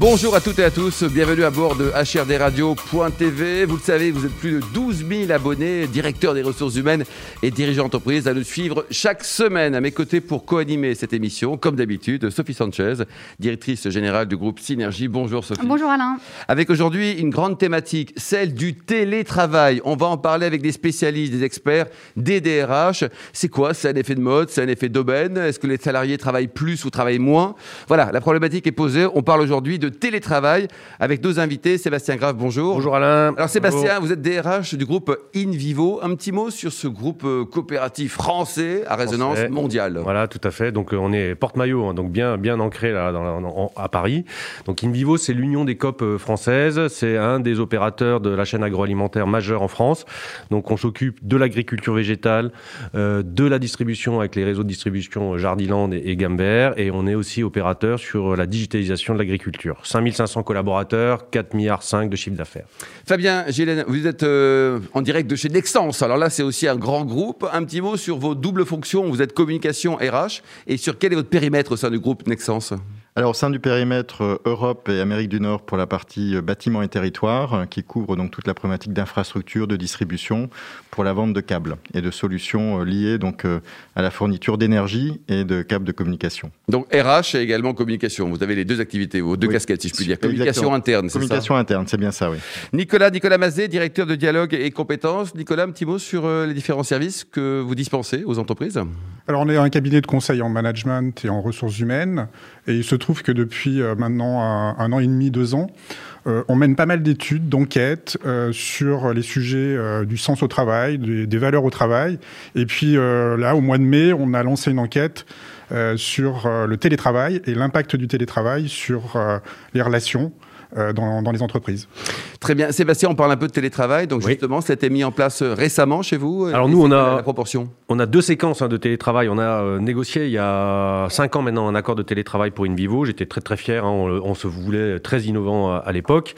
Bonjour à toutes et à tous, bienvenue à bord de HRDRadio.tv. Vous le savez, vous êtes plus de 12 000 abonnés, directeurs des ressources humaines et dirigeants d'entreprise à nous suivre chaque semaine. À mes côtés pour co-animer cette émission, comme d'habitude, Sophie Sanchez, directrice générale du groupe Synergie. Bonjour Sophie. Bonjour Alain. Avec aujourd'hui une grande thématique, celle du télétravail. On va en parler avec des spécialistes, des experts, des DRH. C'est quoi? C'est un effet de mode? C'est un effet d'aubaine? Est-ce que les salariés travaillent plus ou travaillent moins? Voilà, la problématique est posée. On parle aujourd'hui de télétravail avec deux invités. Sébastien Grave, bonjour. Bonjour Alain. Alors Sébastien, vous êtes DRH du groupe InVivo. Un petit mot sur ce groupe euh, coopératif français à résonance mondiale. Voilà, tout à fait. Donc euh, on est porte-maillot, hein, donc bien, bien ancré là, dans, à Paris. Donc InVivo, c'est l'union des COP euh, françaises. C'est un des opérateurs de la chaîne agroalimentaire majeure en France. Donc on s'occupe de l'agriculture végétale, de la distribution avec les réseaux de distribution Jardiland et, et Gambert. Et on est aussi opérateur sur la digitalisation de l'agriculture. 5500 collaborateurs, 4 milliards 5 de chiffre d'affaires. Fabien Gélène, vous êtes euh, en direct de chez Nexence. Alors là, c'est aussi un grand groupe. Un petit mot sur vos doubles fonctions. Vous êtes communication RH et sur quel est votre périmètre au sein du groupe Nexence alors, au sein du périmètre euh, Europe et Amérique du Nord pour la partie euh, bâtiments et territoires, euh, qui couvre donc toute la problématique d'infrastructure, de distribution, pour la vente de câbles et de solutions liées donc à la fourniture d'énergie et de câbles de communication. Donc RH et également communication. Vous avez les deux activités, vos deux casquettes, si je puis dire. Communication interne, c'est ça Communication interne, c'est bien ça, oui. Nicolas, Nicolas Mazet, directeur de dialogue et compétences. Nicolas, un petit mot sur les différents services que vous dispensez aux entreprises? Alors, on est un cabinet de conseil en management et en ressources humaines. Et il se trouve que depuis euh, maintenant un, an et demi, deux ans, euh, on mène pas mal d'études, d'enquêtes euh, sur les sujets du sens au travail, des, valeurs au travail. Et puis là, au mois de mai, on a lancé une enquête sur le télétravail et l'impact du télétravail sur les relations. Dans, dans, les entreprises. Très bien. Sébastien, on parle un peu de télétravail. Donc, justement, ça a été mis en place récemment chez vous Alors, nous, on a, la proportion? on a deux séquences hein, de télétravail. On a euh, négocié il y a cinq ans maintenant un accord de télétravail pour InVivo. J'étais très très fier. Hein. On, se voulait très innovant à, l'époque.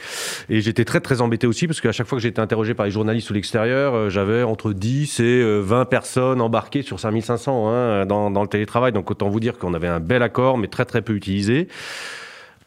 Et j'étais très très embêté aussi parce qu'à chaque fois que j'étais interrogé par les journalistes ou l'extérieur, euh, j'avais entre 10 et 20 euh, personnes embarquées sur 5500 hein, dans, dans le télétravail. Donc autant vous dire qu'on avait un bel accord, mais très très peu utilisé.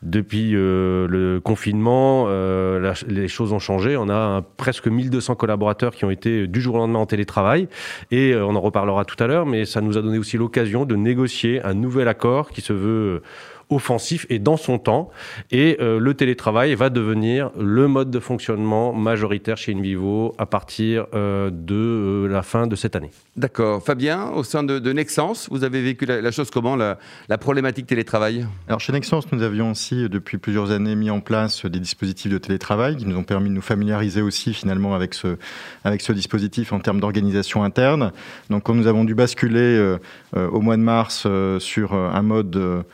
Depuis euh, le confinement, euh, les choses ont changé. On a presque 1200 collaborateurs qui ont été du jour au lendemain en télétravail. Et euh, on en reparlera tout à l'heure, mais ça nous a donné aussi l'occasion de négocier un nouvel accord qui se veut offensif et dans son temps. Et euh, le télétravail va devenir le mode de fonctionnement majoritaire chez InVivo à partir euh, de euh, la fin de cette année. D'accord. Fabien, au sein de, de Nexence, vous avez vécu la, chose comment, la, la, problématique télétravail? Alors chez Nexence, nous avions aussi depuis plusieurs années mis en place des dispositifs de télétravail qui nous ont permis de nous familiariser aussi finalement avec ce, avec ce dispositif en termes d'organisation interne. Donc quand nous avons dû basculer au mois de mars sur un mode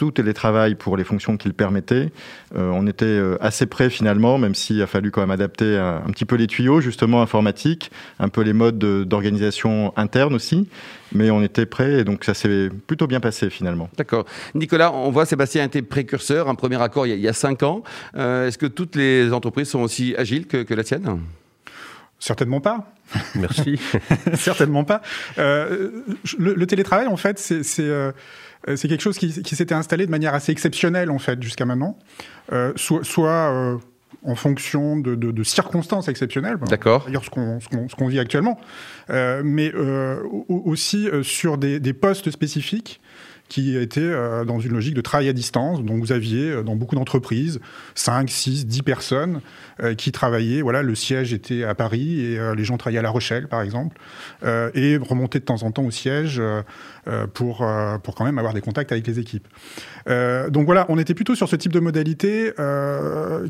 tout télétravail pour les fonctions qu'il permettait. Euh, on était euh, assez près finalement, même s'il a fallu quand même adapter un, petit peu les tuyaux justement informatiques, un peu les modes d'organisation interne aussi. Mais on était prêt et donc ça s'est plutôt bien passé finalement. D'accord. Nicolas, on voit Sébastien a été précurseur, un premier accord il y a, cinq ans. Euh, est-ce que toutes les entreprises sont aussi agiles que, la tienne Certainement pas. Merci. Certainement pas. le, télétravail, en fait, c'est euh, c'est quelque chose qui, s'était installé de manière assez exceptionnelle en fait jusqu'à maintenant, euh, soit, euh, en fonction de, circonstances exceptionnelles. D'accord. D'ailleurs, ce qu'on vit actuellement, mais aussi sur des, des, postes spécifiques qui était euh, dans une logique de travail à distance. Donc vous aviez euh, dans beaucoup d'entreprises 5, 6, 10 personnes euh, qui travaillaient. Voilà, le siège était à Paris et les gens travaillaient à La Rochelle, par exemple, et remontaient de temps en temps au siège pour, pour quand même avoir des contacts avec les équipes. donc voilà, on était plutôt sur ce type de modalité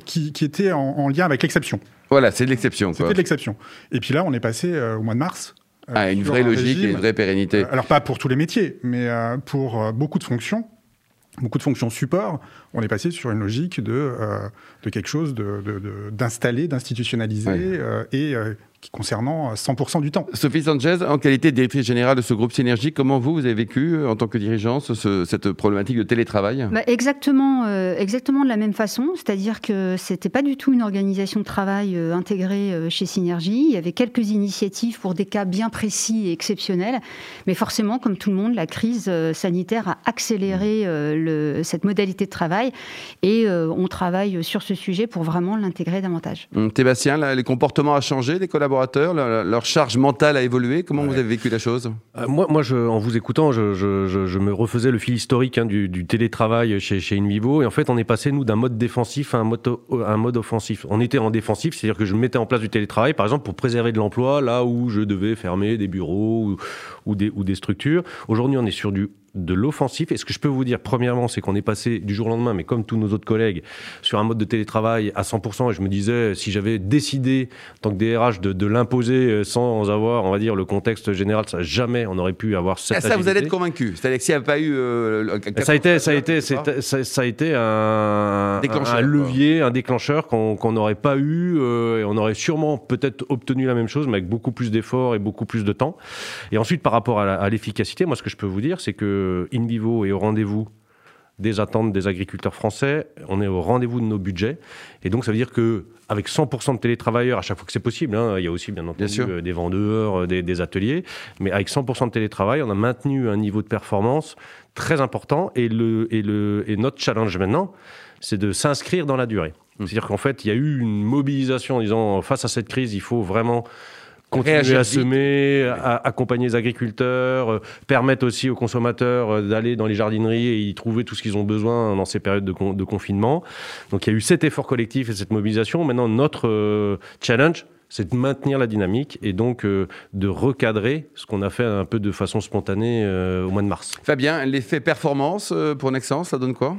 qui, qui, était en, en lien avec l'exception. Voilà, c'est de l'exception. C'était de l'exception. Et puis là, on est passé au mois de mars ah, une vraie logique et une vraie pérennité. Euh, alors pas pour tous les métiers, mais euh, pour beaucoup de fonctions. Beaucoup de fonctions support, on est passé sur une logique de, de quelque chose d'installé, de, d'institutionnalisé et concernant 100% du temps. Sophie Sanchez, en qualité de directrice générale de ce groupe Synergie, comment vous, vous avez vécu en tant que dirigeante cette problématique de télétravail? Bah, exactement, exactement de la même façon, c'est-à-dire que c'était pas du tout une organisation de travail intégrée chez Synergie. Il y avait quelques initiatives pour des cas bien précis et exceptionnels, mais forcément, comme tout le monde, la crise sanitaire a accéléré le, cette modalité de travail et on travaille sur ce sujet pour vraiment l'intégrer davantage. Hum, Sébastien, les comportements ont changé des collaborateurs, leur, charge mentale a évolué. Comment vous avez vécu la chose? Euh, Moi, moi je, en vous écoutant, je, je, me refaisais le fil historique hein, du, du, télétravail chez, chez InVivo. Et en fait, on est passé, nous, d'un mode défensif à un mode, un mode offensif. On était en défensif, c'est-à-dire que je mettais en place du télétravail, par exemple, pour préserver de l'emploi, là où je devais fermer des bureaux ou, ou, des, ou des structures. Aujourd'hui, on est sur du de l'offensif. Et ce que je peux vous dire, premièrement, c'est qu'on est passé du jour au lendemain, mais comme tous nos autres collègues, sur un mode de télétravail à 100%. Et je me disais, si j'avais décidé, en tant que DRH, de, de l'imposer euh, sans avoir, on va dire, le contexte général, ça jamais on aurait pu avoir cette. Ah, ça, vous allez être convaincu. C'est-à-dire que s'il n'y a pas eu. Euh, ça a été, ça a été, ça, a été un, un levier, un déclencheur qu'on n'aurait pas eu. Euh, et on aurait sûrement peut-être obtenu la même chose, mais avec beaucoup plus d'efforts et beaucoup plus de temps. Et ensuite, par rapport à l'efficacité, moi, ce que je peux vous dire, c'est que in vivo est au rendez-vous des attentes des agriculteurs français, on est au rendez-vous de nos budgets. Et donc, ça veut dire que avec 100% de télétravailleurs, à chaque fois que c'est possible, hein, il y a aussi bien entendu des vendeurs, euh, des, ateliers, mais avec 100% de télétravail, on a maintenu un niveau de performance très important. Et, le, et, le, et notre challenge maintenant, c'est de s'inscrire dans la durée. Mmh. C'est-à-dire qu'en fait, il y a eu une mobilisation en disant, face à cette crise, il faut vraiment continuer à semer, à accompagner les agriculteurs, euh, permettre aussi aux consommateurs euh, d'aller dans les jardineries et y trouver tout ce qu'ils ont besoin dans ces périodes de, de, confinement. Donc il y a eu cet effort collectif et cette mobilisation. Maintenant, notre euh, challenge, c'est de maintenir la dynamique et donc de recadrer ce qu'on a fait un peu de façon spontanée au mois de mars. Fabien, l'effet performance pour Nexens, ça donne quoi?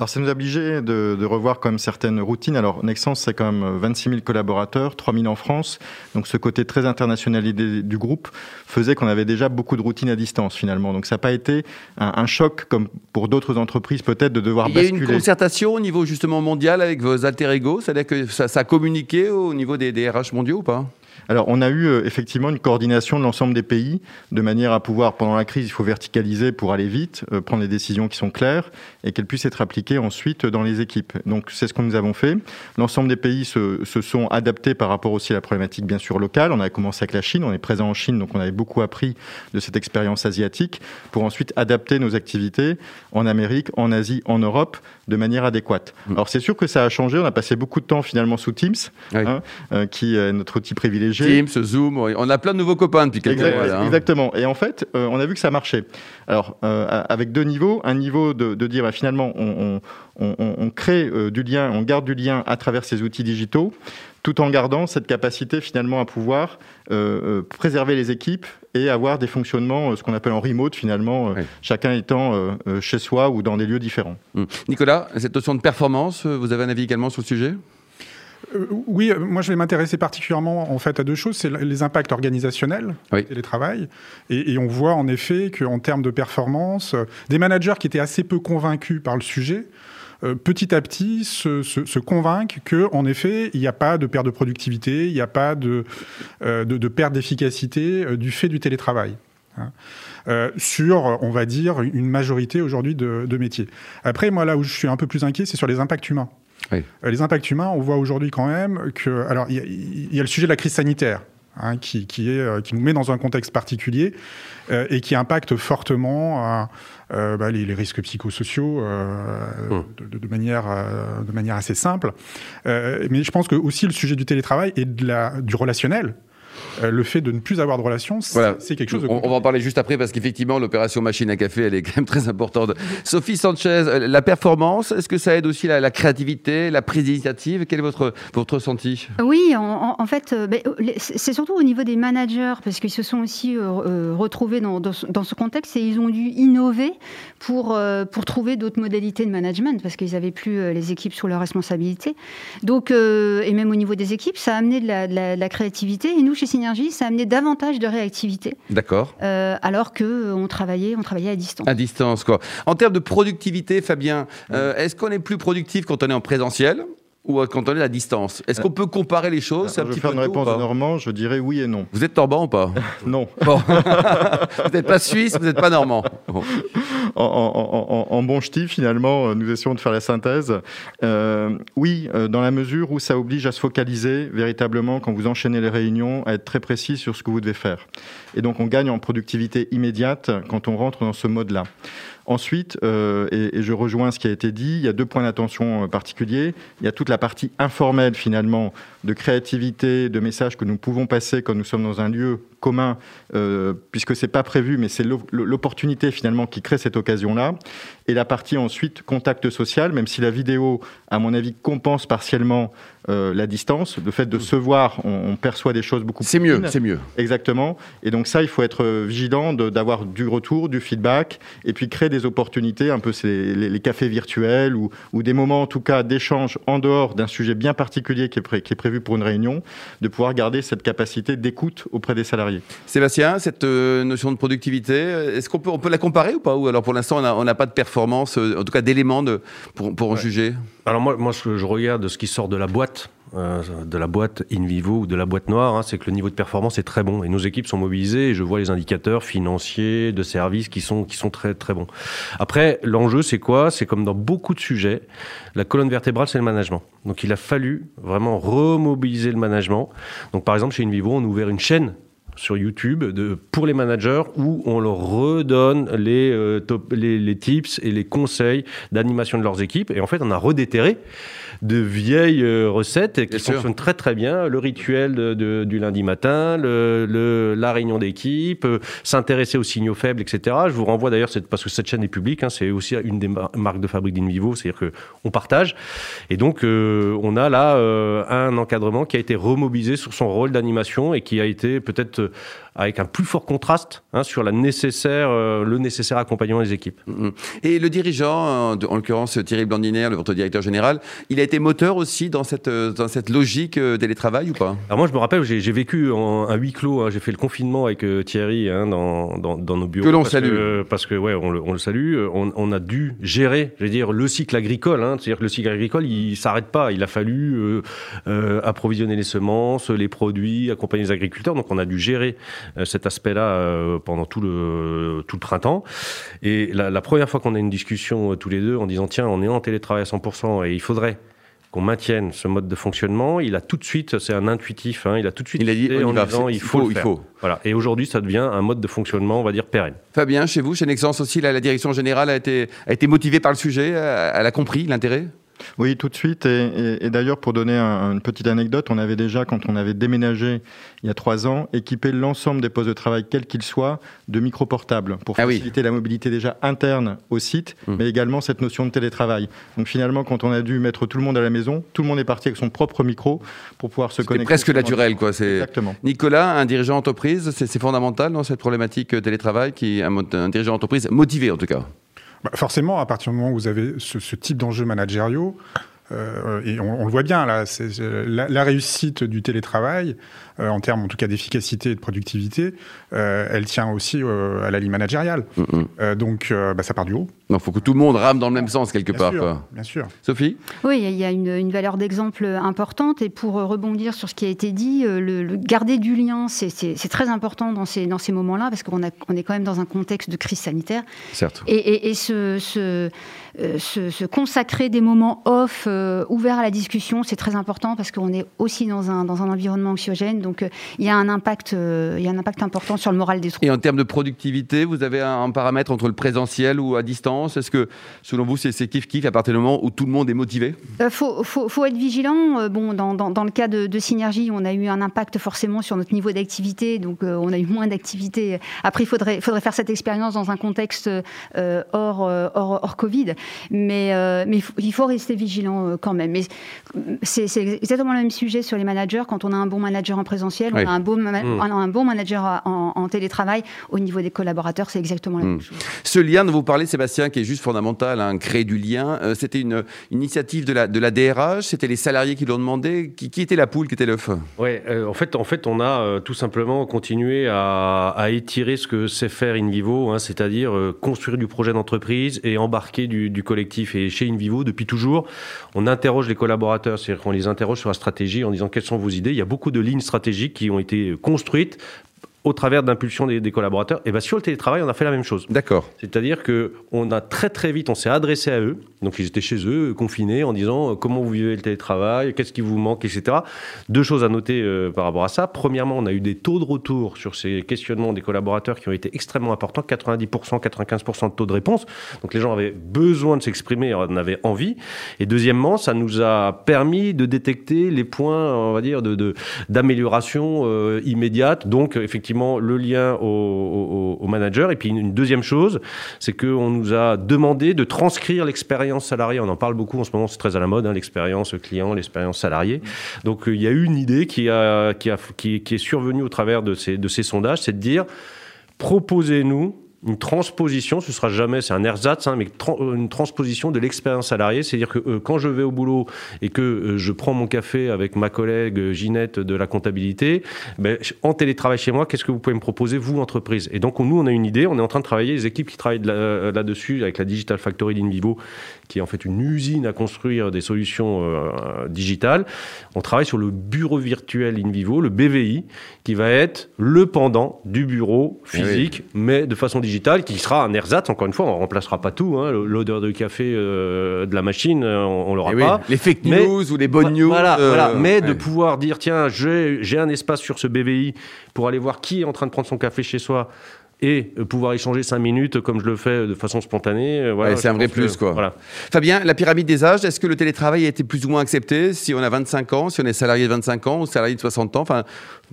Alors ça nous a obligé de, de, revoir quand même certaines routines. Alors Nexence, c'est quand même 26 000 collaborateurs, 3 000 en France. Donc ce côté très internationalisé du groupe faisait qu'on avait déjà beaucoup de routines à distance finalement. Donc ça n'a pas été un, un, choc comme pour d'autres entreprises peut-être de devoir basculer. Il y a une concertation au niveau justement mondial avec vos alter ego, c'est-à-dire que ça, ça a communiqué au niveau des, des RH mondiaux ou pas? Alors, on a eu euh, effectivement une coordination de l'ensemble des pays, de manière à pouvoir, pendant la crise, il faut verticaliser pour aller vite, euh, prendre des décisions qui sont claires et qu'elles puissent être appliquées ensuite dans les équipes. Donc, c'est ce que nous avons fait. L'ensemble des pays se, se, sont adaptés par rapport aussi à la problématique, bien sûr, locale. On a commencé avec la Chine, on est présent en Chine, donc on avait beaucoup appris de cette expérience asiatique pour ensuite adapter nos activités en Amérique, en Asie, en Europe, de manière adéquate. Mm. Alors, c'est sûr que ça a changé. On a passé beaucoup de temps finalement sous Teams, hein, euh, qui est notre outil privilégié Teams, Zoom, on a plein de nouveaux copains depuis quelques mois. Hein. Exactement. Et en fait, euh, on a vu que ça marchait. Alors, euh, avec deux niveaux. Un niveau de, dire, bah, finalement, on, crée euh, du lien, on garde du lien à travers ces outils digitaux, tout en gardant cette capacité finalement à pouvoir préserver les équipes et avoir des fonctionnements, ce qu'on appelle en remote finalement, chacun étant chez soi ou dans des lieux différents. Hum. Nicolas, cette notion de performance, vous avez un avis également sur le sujet? Euh, oui, euh, moi je vais m'intéresser particulièrement en fait à deux choses, c'est les impacts organisationnels oui. et les travail. Et, on voit en effet qu'en termes de performance, euh, des managers qui étaient assez peu convaincus par le sujet, petit à petit se, se, convainquent qu'en effet, il n'y a pas de perte de productivité, il n'y a pas de, de, perte d'efficacité du fait du télétravail. Hein. sur, on va dire, une majorité aujourd'hui de, de métiers. Après, moi, là où je suis un peu plus inquiet, c'est sur les impacts humains. Euh, les impacts humains, on voit aujourd'hui quand même que. Alors, il y, a le sujet de la crise sanitaire. Hein, qui, qui, est, euh, qui nous met dans un contexte particulier euh, et qui impacte fortement bah, les, risques psychosociaux hum. de, de, manière, de manière assez simple. mais je pense que aussi le sujet du télétravail et de la, du relationnel, euh, le fait de ne plus avoir de relation, c'est quelque chose de on, va en parler juste après parce qu'effectivement, l'opération machine à café, elle est quand même très importante. Sophie Sanchez, euh, la performance, est-ce que ça aide aussi la, créativité, la prise d'initiative? Quel est votre, votre ressenti? Oui, en, fait, euh, ben, c'est surtout au niveau des managers parce qu'ils se sont aussi retrouvés dans, dans, ce contexte et ils ont dû innover pour, pour trouver d'autres modalités de management parce qu'ils n'avaient plus les équipes sous leur responsabilité. Donc, et même au niveau des équipes, ça a amené de la, de la créativité. Et nous, chez Synergie, ça a amené davantage de réactivité. D'accord. Euh, alors qu'on euh, travaillait, on travaillait à distance. À distance, quoi. En termes de productivité, Fabien, euh, est-ce qu'on est plus productif quand on est en présentiel? Ou quand on est à distance Est-ce qu'on peut comparer les choses? Je vais faire une réponse de Normand, je dirais oui et non. Vous êtes Normand ou pas? Non. vous n'êtes pas suisse, vous n'êtes pas Normand. En, bon ch'ti, finalement, euh, nous essayons de faire la synthèse. Euh, oui, euh, dans la mesure où ça oblige à se focaliser véritablement quand vous enchaînez les réunions, à être très précis sur ce que vous devez faire. Et donc on gagne en productivité immédiate quand on rentre dans ce mode-là. Ensuite, euh, et, je rejoins ce qui a été dit, il y a deux points d'attention euh, particuliers. Il y a toute la partie informelle finalement de créativité, de messages que nous pouvons passer quand nous sommes dans un lieu commun, euh, puisque c'est pas prévu, mais c'est l'opportunité finalement qui crée cette occasion-là. Et la partie ensuite contact social, même si la vidéo, à mon avis, compense partiellement euh, la distance, le fait de se voir, on, perçoit des choses beaucoup plus. C'est mieux, c'est mieux. Exactement. Et donc ça, il faut être vigilant d'avoir du retour, du feedback, et puis créer des opportunités, un peu les, cafés virtuels ou, des moments en tout cas d'échange en dehors d'un sujet bien particulier qui est, qui est prévu pour une réunion, de pouvoir garder cette capacité d'écoute auprès des salariés. Sébastien, cette euh, notion de productivité, est-ce qu'on peut, on peut la comparer ou pas Ou alors pour l'instant, on n'a pas de performance, euh, en tout cas d'éléments pour, pour en juger? Alors moi, moi, je regarde ce qui sort de la boîte. Euh, de la boîte in vivo ou de la boîte noire, hein, c'est que le niveau de performance est très bon et nos équipes sont mobilisées et je vois les indicateurs financiers, de services qui sont, qui sont très très bons. Après, l'enjeu c'est quoi? C'est comme dans beaucoup de sujets, la colonne vertébrale c'est le management. Donc il a fallu vraiment remobiliser le management. Donc par exemple chez InVivo, on a ouvert une chaîne sur YouTube de, pour les managers où on leur redonne les, euh, les, les, tips et les conseils d'animation de leurs équipes. Et en fait, on a redéterré de vieilles euh, recettes qui fonctionnent très très bien. Le rituel de, du lundi matin, le, la réunion d'équipe, euh, s'intéresser aux signaux faibles, etc. Je vous renvoie d'ailleurs, parce que cette chaîne est publique, hein, c'est aussi une des marques de fabrique d'Invivo, c'est-à-dire qu'on partage. Et donc, on a là un encadrement qui a été remobilisé sur son rôle d'animation et qui a été peut-être avec un plus fort contraste hein, sur la nécessaire, euh, le nécessaire accompagnement des équipes. Mm-hmm. Et le dirigeant, en l'occurrence Thierry Blandiner, votre directeur général, il a été moteur aussi dans cette, euh, dans cette logique euh, télétravail ou pas? Alors moi je me rappelle, j'ai vécu en, un huis clos, hein, j'ai fait le confinement avec Thierry hein, dans, dans, dans, nos bureaux. Que l'on salue. parce que ouais, on le, on le salue, on, on, a dû gérer, je veux dire, le cycle agricole. C'est-à-dire que le cycle agricole, il s'arrête pas. Il a fallu approvisionner les semences, les produits, accompagner les agriculteurs. Donc on a dû gérer euh, cet aspect-là euh, pendant tout le, tout le printemps. Et la, première fois qu'on a une discussion euh, tous les deux en disant tiens, on est en télétravail à 100% et il faudrait qu'on maintienne ce mode de fonctionnement, il a tout de suite, c'est un intuitif, hein, il a tout de suite il a dit en disant il faut, il faut. Voilà. Et aujourd'hui, ça devient un mode de fonctionnement, on va dire pérenne. Fabien, chez vous, chez Nexence aussi, la, la direction générale a été, a été motivée par le sujet, elle a compris l'intérêt? Oui, tout de suite. Et, d'ailleurs, pour donner une petite anecdote, on avait déjà, quand on avait déménagé il y a trois ans, équipé l'ensemble des postes de travail, quels qu'ils soient, de micro-portables pour ah faciliter la mobilité déjà interne au site, mmh. mais également cette notion de télétravail. Donc finalement, quand on a dû mettre tout le monde à la maison, tout le monde est parti avec son propre micro pour pouvoir se connecter. presque naturel, quoi. Exactement. Nicolas, un dirigeant entreprise, c'est fondamental dans cette problématique euh, télétravail, qui un, un dirigeant entreprise motivé en tout cas. Bah, forcément, à partir du moment où vous avez ce, ce type d'enjeux managériaux, euh, et on, le voit bien là, la, la, réussite du télétravail, euh, en termes en tout cas d'efficacité et de productivité, euh, elle tient aussi à la ligne managériale. Mm, donc bah, ça part du haut. Il faut que tout le monde rame dans le même sens quelque part. Bien sûr. Sophie? Oui, il y a une, une valeur d'exemple importante. Et pour rebondir sur ce qui a été dit, le, garder du lien, c'est très important dans ces, dans ces moments-là, parce qu'on on est quand même dans un contexte de crise sanitaire. Certes. Et, et, et ce, ce euh, se, consacrer des moments off euh, ouverts à la discussion, c'est très important parce qu'on est aussi dans un, dans un environnement anxiogène. Donc euh, il y, a un impact, il y a un impact important sur le moral des troupes. Et en termes de productivité, vous avez un, paramètre entre le présentiel ou à distance? Est-ce que selon vous, c'est kiff-kiff à partir du moment où tout le monde est motivé? Il faut, faut, faut, être vigilant. bon, dans, dans, dans, le cas de, de, Synergie, on a eu un impact forcément sur notre niveau d'activité. Donc on a eu moins d'activité. Après, il faudrait, faudrait faire cette expérience dans un contexte hors, hors, hors Covid. Mais, euh, mais il faut rester vigilant euh, quand même. C'est exactement le même sujet sur les managers. Quand on a un bon manager en présentiel, on, a un bon mmh. on a un bon manager en, télétravail. Au niveau des collaborateurs, c'est exactement la même mmh. chose. Ce lien dont vous parlez, Sébastien, qui est juste fondamental, hein, créer du lien, euh, c'était une, initiative de la, de la DRH, c'était les salariés qui l'ont demandé. Qui, qui, était la poule, qui était l'œuf? Oui, en, fait, en fait, on a tout simplement continué à, à, étirer ce que sait faire InVivo, hein, c'est-à-dire construire du projet d'entreprise et embarquer du, du collectif. Et chez InVivo, depuis toujours, on interroge les collaborateurs, c'est-à-dire qu'on les interroge sur la stratégie en disant quelles sont vos idées. Il y a beaucoup de lignes stratégiques qui ont été construites au travers d'impulsion des, des, collaborateurs. Et bien sur le télétravail, on a fait la même chose. D'accord. C'est-à-dire que on a très très vite, on s'est adressé à eux. Donc ils étaient chez eux, confinés, en disant euh, comment vous vivez le télétravail, qu'est-ce qui vous manque, etc. Deux choses à noter euh, par rapport à ça. Premièrement, on a eu des taux de retour sur ces questionnements des collaborateurs qui ont été extrêmement importants, 90%, 95% de taux de réponse. Donc les gens avaient besoin de s'exprimer, en avaient envie. Et deuxièmement, ça nous a permis de détecter les points, on va dire, de d'amélioration euh, immédiate. Donc effectivement le lien au, manager. Et puis une deuxième chose, c'est qu'on nous a demandé de transcrire l'expérience salariée. On en parle beaucoup en ce moment, c'est très à la mode, hein, l'expérience client, l'expérience salariée. Donc euh, il y a une idée qui, a, qui, a, qui est survenue au travers de ces, de ces sondages, c'est de dire proposez-nous une transposition, ce sera jamais, c'est un ersatz, hein, mais une transposition de l'expérience salariée. C'est-à-dire que euh, quand je vais au boulot et que euh, je prends mon café avec ma collègue euh, Ginette de la comptabilité, ben, en télétravail chez moi, qu'est-ce que vous pouvez me proposer, vous, entreprise? Et donc, nous, on a une idée, on est en train de travailler, les équipes qui travaillent là-dessus, avec la Digital Factory d'Invivo, qui est en fait une usine à construire des solutions digitales. On travaille sur le bureau virtuel InVivo, le BVI, qui va être le pendant du bureau eh physique, mais de façon digitale qui sera un ersatz, encore une fois, on ne remplacera pas tout. Hein. L'odeur de café euh, de la machine, euh, on ne l'aura eh pas. Les fake news ou les bonnes news. Voilà, euh, mais de pouvoir dire, tiens, j'ai un espace sur ce BVI pour aller voir qui est en train de prendre son café chez soi et pouvoir échanger cinq minutes comme je le fais de façon spontanée. Voilà, c'est un vrai plus, quoi. Voilà. Fabien, la pyramide des âges, est-ce que le télétravail a été plus ou moins accepté si on a 25 ans, si on est salarié de 25 ans ou salarié de 60 ans? Enfin,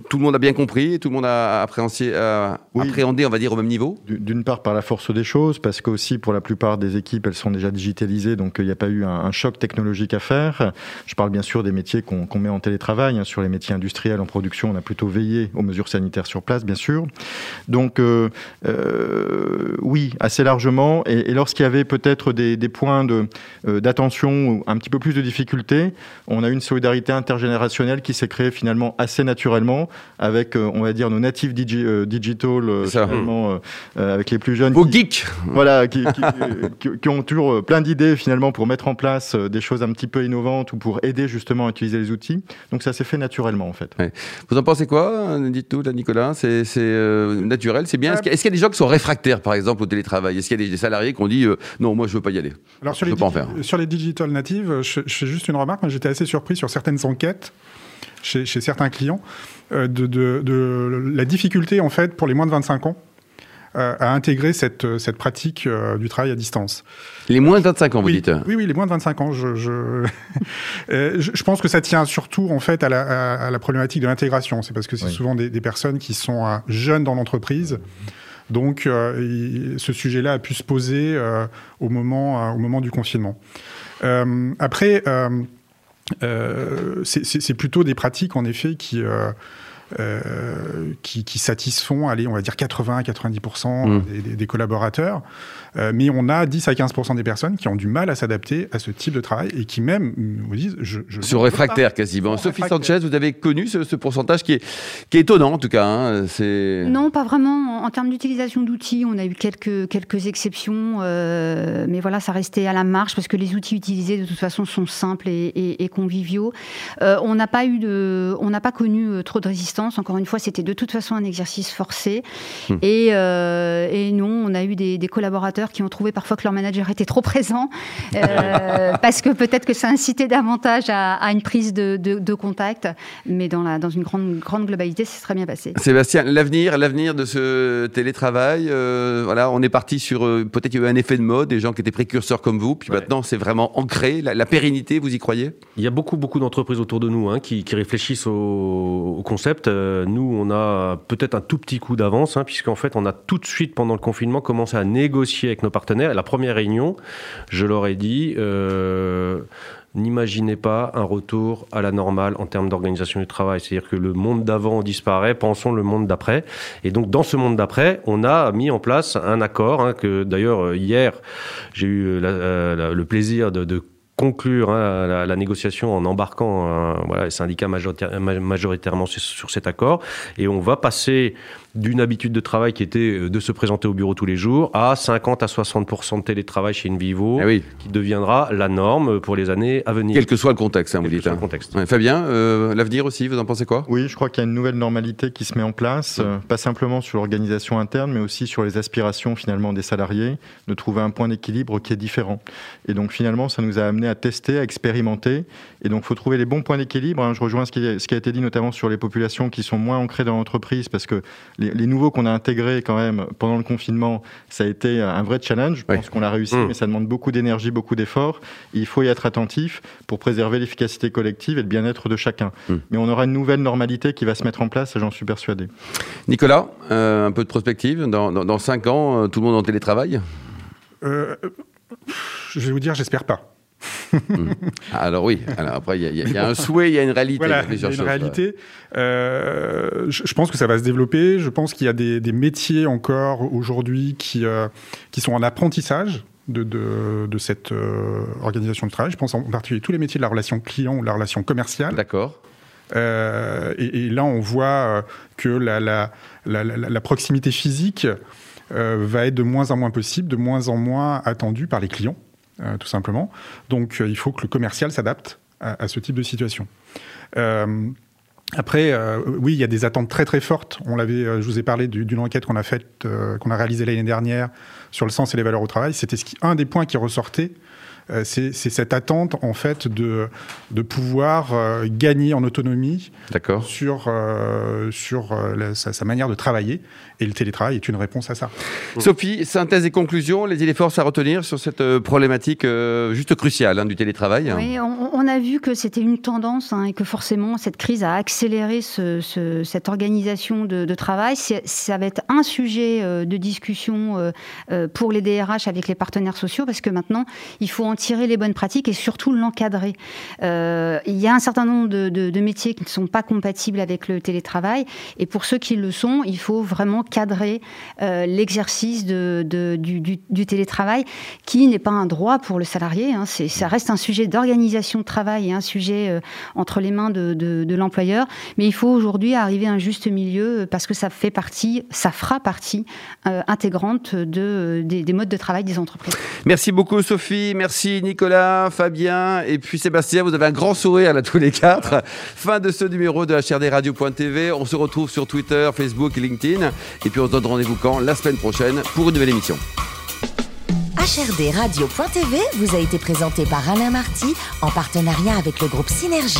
tout le monde a bien compris, tout le monde a appréhendé, appréhendé on va dire, au même niveau? D'une part, par la force des choses, parce qu'aussi, pour la plupart des équipes, elles sont déjà digitalisées, donc il n'y a pas eu un, choc technologique à faire. Je parle bien sûr des métiers qu'on met en télétravail. Hein. Sur les métiers industriels en production, on a plutôt veillé aux mesures sanitaires sur place, bien sûr. Donc, euh, euh, oui, assez largement. Et, lorsqu'il y avait peut-être des, points euh, d'attention ou un petit peu plus de difficultés, on a eu une solidarité intergénérationnelle qui s'est créée finalement assez naturellement avec, euh, on va dire, nos natifs euh, digital, euh, avec les plus jeunes. Vos geeks Voilà, qui, qui, ont toujours plein d'idées finalement pour mettre en place des choses un petit peu innovantes ou pour aider justement à utiliser les outils. Donc ça s'est fait naturellement en fait. Vous en pensez quoi Dites-nous, Nicolas? C'est naturel, c'est bien. Est-ce qu'il y, a des gens qui sont réfractaires, par exemple, au télétravail? Est-ce qu'il y a des, salariés qui ont dit non, moi je veux pas y aller? Alors sur, les, sur les digital natives, je, je fais juste une remarque. J'étais assez surpris sur certaines enquêtes chez, chez certains clients. Euh, de, de, la difficulté, en fait, pour les moins de 25 ans, euh, à intégrer cette, cette pratique euh, du travail à distance. Les moins de 25 ans, vous dites Oui, oui, les moins de 25 ans. Je, je, je, pense que ça tient surtout en fait à la, à, la problématique de l'intégration. C'est parce que c'est souvent des, des, personnes qui sont jeunes dans l'entreprise. Donc, ce sujet-là a pu se poser au, moment, au moment du confinement. après, euh, c'est plutôt des pratiques, en effet, qui, euh, euh, qui, qui, satisfont, allez, on va dire 80 à 90% mmh. des, des, collaborateurs. Euh, mais on a 10 à 15% des personnes qui ont du mal à s'adapter à ce type de travail et qui même vous disent je, je sur réfractaire quasiment. Sophie Sanchez, vous avez connu ce, pourcentage qui est, qui est étonnant en tout cas. Hein, non, pas vraiment. En, termes d'utilisation d'outils, on a eu quelques, quelques exceptions, euh, mais voilà, ça restait à la marge parce que les outils utilisés de toute façon sont simples et, et, conviviaux. on n'a pas eu de, on n'a pas connu trop de résistance encore une fois, c'était de toute façon un exercice forcé. Hmm. Et, euh, et, non, on a eu des, collaborateurs qui ont trouvé parfois que leur manager était trop présent, euh, parce que peut-être que ça incitait davantage à, une prise de, contact. Mais dans, la, dans une grande, grande globalité, c'est très bien passé. Sébastien, l'avenir, l'avenir de ce télétravail, euh, voilà, on est parti sur peut-être qu'il y a eu un effet de mode, des gens qui étaient précurseurs comme vous, puis maintenant c'est vraiment ancré. La, pérennité, vous y croyez? Il y a beaucoup, beaucoup d'entreprises autour de nous hein, qui, réfléchissent au, au concept. Euh, nous, on a peut-être un tout petit coup d'avance, hein, puisqu'en fait, on a tout de suite, pendant le confinement, commencé à négocier avec nos partenaires. la première réunion, je leur ai dit, euh, n'imaginez pas un retour à la normale en termes d'organisation du travail. C'est-à-dire que le monde d'avant disparaît, pensons le monde d'après. Et donc, dans ce monde d'après, on a mis en place un accord, hein, que d'ailleurs, hier, j'ai eu le plaisir de, conclure hein, la, négociation en embarquant voilà, les syndicats majoritairement sur, cet accord. Et on va passer d'une habitude de travail qui était euh, de se présenter au bureau tous les jours à 50 à 60% de télétravail chez InVivo, Eh qui deviendra la norme pour les années à venir. Quel que soit le contexte, hein, vous dites. soit hein. le contexte. Ouais, Fabien, euh, l'avenir aussi, vous en pensez quoi? Oui, je crois qu'il y a une nouvelle normalité qui se met en place, euh, pas simplement sur l'organisation interne, mais aussi sur les aspirations finalement des salariés, de trouver un point d'équilibre qui est différent. Et donc finalement, ça nous a amené à tester, à expérimenter. Et donc, il faut trouver les bons points d'équilibre. hein. Je rejoins ce qui, ce qui a été dit notamment sur les populations qui sont moins ancrées dans l'entreprise, parce que les, les nouveaux qu'on a intégrés quand même pendant le confinement, ça a été un vrai challenge. Je Oui. pense qu'on l'a réussi, Mm. mais ça demande beaucoup d'énergie, beaucoup d'efforts. Il faut y être attentif pour préserver l'efficacité collective et le bien-être de chacun. Mm. Mais on aura une nouvelle normalité qui va se mettre en place, j'en suis persuadé. Nicolas, euh, un peu de prospective. Dans, dans, dans cinq ans, euh, tout le monde en télétravail? Euh, je vais vous dire, j'espère pas. Ah, Alors oui, alors après, il y, a- y y un souhait, il y a une réalité. Voilà, il y a une choses, réalité. Euh, je, je pense que ça va se développer. Je pense qu'il y a des, des métiers encore aujourd'hui qui, euh, qui sont en apprentissage. De, de, de cette euh, organisation de travail. Je pense en particulier tous les métiers de la relation client ou de la relation commerciale. D'accord. Et, et là, on voit que la, la, la, la- la proximité physique va être de moins en moins possible, de moins en moins attendue par les clients, tout simplement. Donc, euh, il faut que le commercial s'adapte à, ce type de situation. Euh, après, euh, oui, il y a des attentes très très fortes. On l'avait, euh, je vous ai parlé du- d'une enquête qu'on a faite, euh, qu'on a réalisée l'année dernière sur le sens et les valeurs au travail. C'était un des points qui ressortait. Euh, c'est cette attente en fait de, de pouvoir euh, gagner en autonomie sur, euh, sur euh, la- sa, sa manière de travailler. Et le télétravail est une réponse à ça. Sophie, synthèse et conclusion, les idées forces à retenir sur cette problématique euh, juste cruciale hein, du télétravail. Oui, on, on a vu que c'était une tendance hein, et que forcément cette crise a accéléré ce- ce- cette organisation de, de travail. Ça va être un sujet euh, de discussion pour les DRH avec les partenaires sociaux parce que maintenant il faut en tirer les bonnes pratiques et surtout l'encadrer. Euh, il y a un certain nombre de, métiers qui ne sont pas compatibles avec le télétravail et pour ceux qui le sont, il faut vraiment cadrer euh, l'exercice du, télétravail qui n'est pas un droit pour le salarié. hein. Ça reste un sujet d'organisation de travail et un sujet euh, entre les mains de, l'employeur. Mais il faut aujourd'hui arriver à un juste milieu parce que ça fait partie, ça fera partie intégrante de, des, des modes de travail des entreprises. Merci beaucoup Sophie, Nicolas, Fabien et puis Sébastien. Vous avez un grand sourire là tous les quatre. Fin de ce numéro de HRD Radio.tv. On se retrouve sur Twitter, Facebook et LinkedIn. Et puis on se donne rendez-vous quand? La semaine prochaine pour une nouvelle émission. HRD Radio.tv vous a été présenté par Alain Marty en partenariat avec le groupe Synergie.